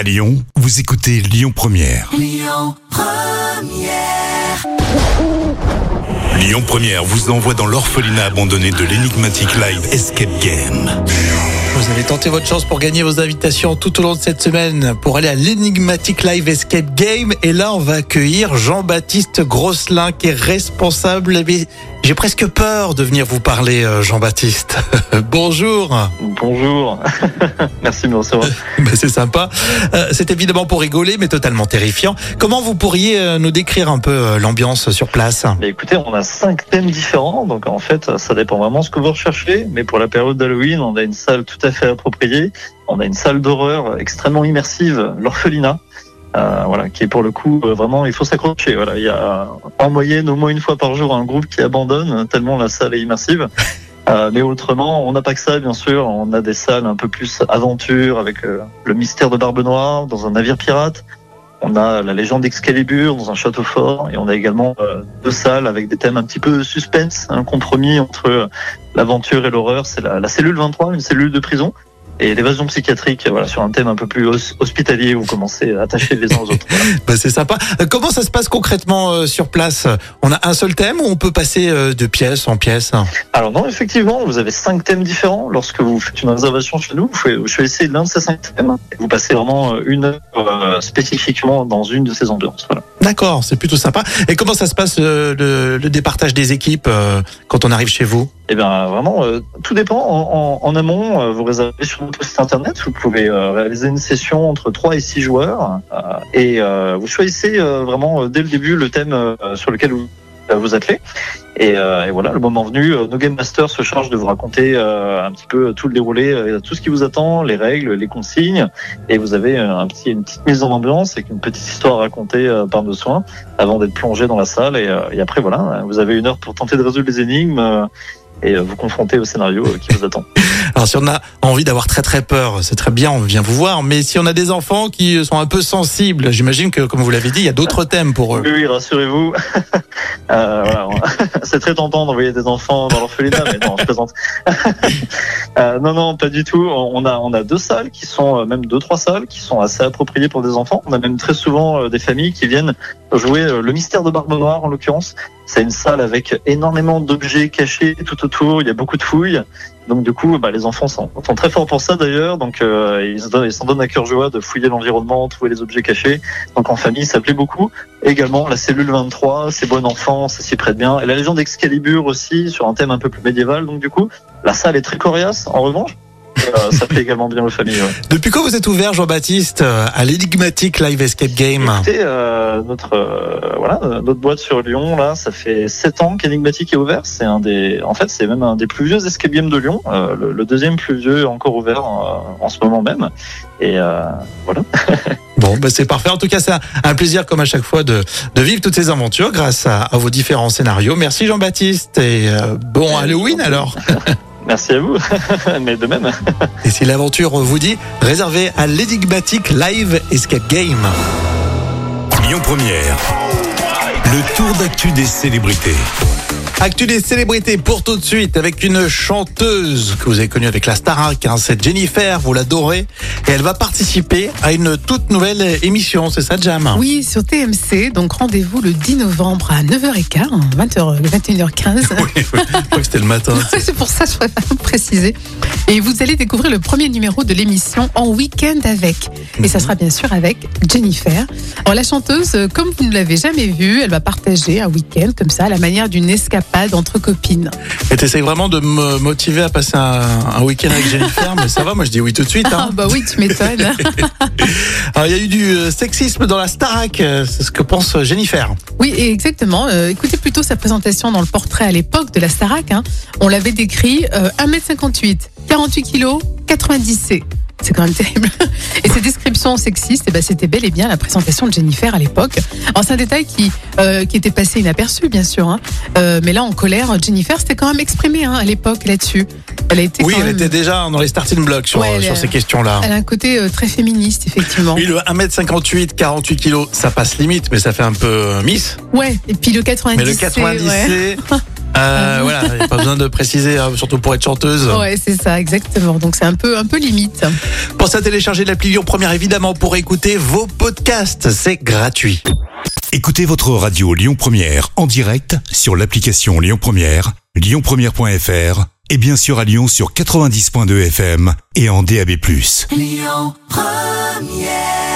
À Lyon, vous écoutez Lyon Première. Lyon Première vous envoie dans l'orphelinat abandonné de l'énigmatique live Escape Game. Vous avez tenté votre chance pour gagner vos invitations tout au long de cette semaine pour aller à l'énigmatique live escape game. Et là, on va accueillir Jean-Baptiste Grosselin qui est responsable. J'ai presque peur de venir vous parler, euh, Jean-Baptiste. Bonjour. Bonjour. Merci de me recevoir. Ben, C'est sympa. Euh, C'est évidemment pour rigoler, mais totalement terrifiant. Comment vous pourriez euh, nous décrire un peu l'ambiance sur place? Mais écoutez, on a cinq thèmes différents, donc en fait, ça dépend vraiment de ce que vous recherchez. Mais pour la période d'Halloween, on a une salle tout à fait appropriée. On a une salle d'horreur extrêmement immersive, l'orphelinat. Euh, voilà, qui est pour le coup euh, vraiment, il faut s'accrocher. Voilà, il y a en moyenne au moins une fois par jour un groupe qui abandonne tellement la salle est immersive. Euh, mais autrement, on n'a pas que ça, bien sûr. On a des salles un peu plus aventure avec euh, le mystère de Barbe Noire dans un navire pirate. On a la légende d'Excalibur dans un château fort et on a également euh, deux salles avec des thèmes un petit peu suspense, un compromis entre euh, l'aventure et l'horreur. C'est la, la cellule 23, une cellule de prison, et l'évasion psychiatrique, voilà, sur un thème un peu plus hos- hospitalier où vous commencez à attacher les uns aux autres. Voilà. Ben, C'est sympa. Euh, Comment ça se passe concrètement euh, sur place? On a un seul thème ou on peut passer euh, de pièce en pièce? Alors non, effectivement, vous avez cinq thèmes différents. Lorsque vous faites une réservation chez nous, vous choisissez l'un de ces cinq thèmes. et Vous passez vraiment euh, une heure euh, spécifiquement dans une de ces ambiances. Voilà. D'accord, c'est plutôt sympa. Et comment ça se passe euh, le, le départage des équipes euh, quand on arrive chez vous? Eh bien, vraiment, euh, tout dépend. En, en- amont, vous réservez sur notre site internet. Vous pouvez réaliser une session entre 3 et 6 joueurs. et vous choisissez vraiment dès le début le thème sur lequel vous vous attelez. Et, euh, et voilà, le moment venu, euh, nos Game Masters se chargent de vous raconter euh, un petit peu tout le déroulé, euh, tout ce qui vous attend, les règles, les consignes. Et vous avez euh, un petit, une petite mise en ambiance avec une petite histoire racontée euh, par nos soins avant d'être plongé dans la salle. Et, et après, voilà, vous avez une heure pour tenter de résoudre les énigmes. Et euh, vous confronter au scénario euh, qui vous attend. Alors si on a envie d'avoir très très peur, c'est très bien, on vient vous voir. Mais si on a des enfants qui sont un peu sensibles, j'imagine que comme vous l'avez dit, il y a d'autres thèmes pour eux. Oui, oui, rassurez-vous. Euh, voilà, c'est très tentant d'envoyer des enfants dans l'orphelinat, mais non, je plaisante. Euh, non, non, pas du tout. On a, on a deux salles qui sont, euh, même deux, trois salles qui sont assez appropriées pour des enfants. On a même très souvent des familles qui viennent jouer le mystère de Barbe Noire, en l'occurrence. C'est une salle avec énormément d'objets cachés tout autour. Il y a beaucoup de fouilles. Donc du coup, bah, les enfants sont, très forts pour ça d'ailleurs. Donc euh, ils s'en donnent à cœur joie de fouiller l'environnement, trouver les objets cachés. Donc en famille, ça plaît beaucoup. Également la cellule 23, c'est bon enfant, ça s'y prête bien. Et la légende d'Excalibur aussi, sur un thème un peu plus médiéval. Donc du coup, la salle est très coriace. En revanche, ça plaît également bien aux familles. ouais. Depuis quand vous êtes ouvert, Jean-Baptiste, euh, à l'énigmatique Live Escape Game Écoutez, euh, notre euh, voilà euh, notre boîte sur Lyon là, ça fait sept ans qu'Enigmatic est ouvert. C'est un des, en fait, c'est même un des plus vieux escape games de Lyon, euh, le, le deuxième plus vieux encore ouvert euh, en ce moment même. Et euh, voilà. Bon, bah c'est parfait. En tout cas, c'est un, un plaisir comme à chaque fois de, de vivre toutes ces aventures grâce à, à vos différents scénarios. Merci Jean-Baptiste et euh, bon Halloween alors. Merci à vous, mais de même. Et si l'aventure vous dit, réservez à l'énigmatique Live Escape Game. Lyon Première. Le tour d'actu des célébrités. Actu des célébrités pour tout de suite avec une chanteuse que vous avez connue avec la Starac, hein, c'est Jennifer, vous l'adorez, et elle va participer à une toute nouvelle émission, c'est ça Jam? Oui, sur TMC. Donc rendez-vous le 10 novembre à 9h15, 20h, 21h15. Oui, oui, je crois que c'était le matin. C'est pour ça que je préfère préciser. Et vous allez découvrir le premier numéro de l'émission En Week-end avec. Et ça sera bien sûr avec Jennifer. Alors la chanteuse, euh, comme vous ne l'avez jamais vue, elle va partager un week-end comme ça, à la manière d'une escapade entre copines. Et t'essayes vraiment de me motiver à passer un, un week-end avec Jennifer, mais ça va, moi je dis oui tout de suite. Ah Hein. bah oui, tu m'étonnes. Alors il y a eu du euh, sexisme dans la Starac, euh, c'est ce que pense Jennifer. Oui, exactement. Euh, écoutez plutôt sa présentation dans le portrait à l'époque de la Starac. Hein. On l'avait décrit euh, 1m58, 48 kg, 90 C. C'est quand même terrible. Et ces descriptions sexistes, eh ben, c'était bel et bien la présentation de Jennifer à l'époque. Alors c'est un détail qui, euh, qui était passé inaperçu, bien sûr. Hein. Euh, mais là, en colère, Jennifer s'était quand même exprimée hein, à l'époque là-dessus. Elle a été Oui, elle même- était déjà dans les starting blocks sur, Ouais, elle sur ces questions-là. Elle a un côté euh, très féministe, effectivement. Oui, le 1m58, 48 kg, ça passe limite, mais ça fait un peu euh, miss. Ouais, et puis le 90 Mais le C, 90 ouais. Euh, voilà, y a pas besoin de préciser, hein, surtout pour être chanteuse. Ouais, c'est ça, exactement. Donc c'est un peu, un peu limite. Pensez à télécharger l'appli Lyon Première évidemment pour écouter vos podcasts. C'est gratuit. Écoutez votre radio Lyon Première en direct sur l'application Lyon Première, lyonpremière.fr et bien sûr à Lyon sur 90.2 FM et en DAB+. Lyon Première